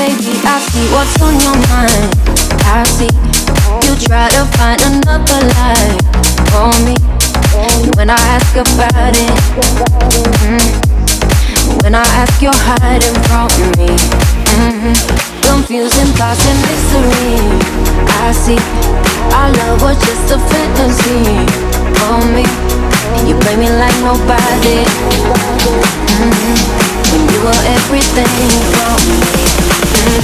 baby, I see what's on your mind. I see you try to find another life for me. When I ask about it, mm, when I ask, you're hiding from me. Mm, confusing thoughts and mystery. I see our love was just a fantasy for me. You play me like nobody. Mm-hmm. When you were everything for me.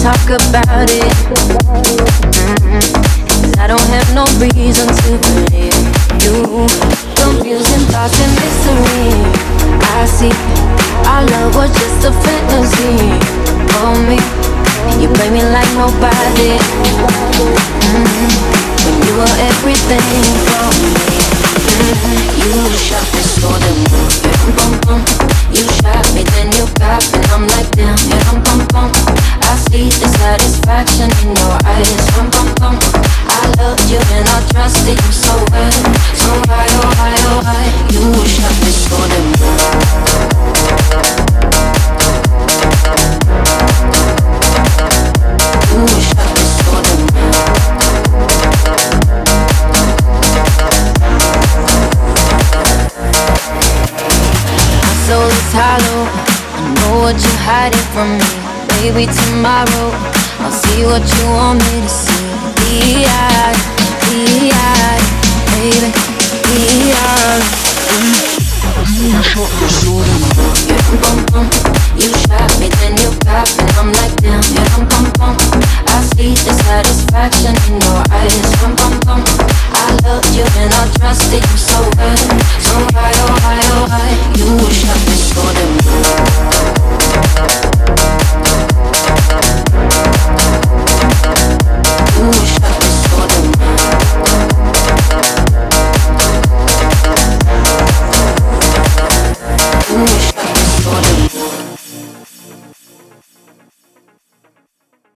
talk about it. Mm-hmm. Cause I don't have no reason to believe you. Confusing thoughts and mystery. I see. Our love was just a fantasy for me. You play me like nobody. Mm-hmm. When you were everything for me. Mm-hmm. You shot me so damn satisfaction in your eyes, bum bum bum. I loved you and I trusted you so well, so why oh why oh why you shot me so damn. You shot me so damn. soul is hollow. I know what you're hiding from me. Maybe tomorrow I'll see what you want me to see. Be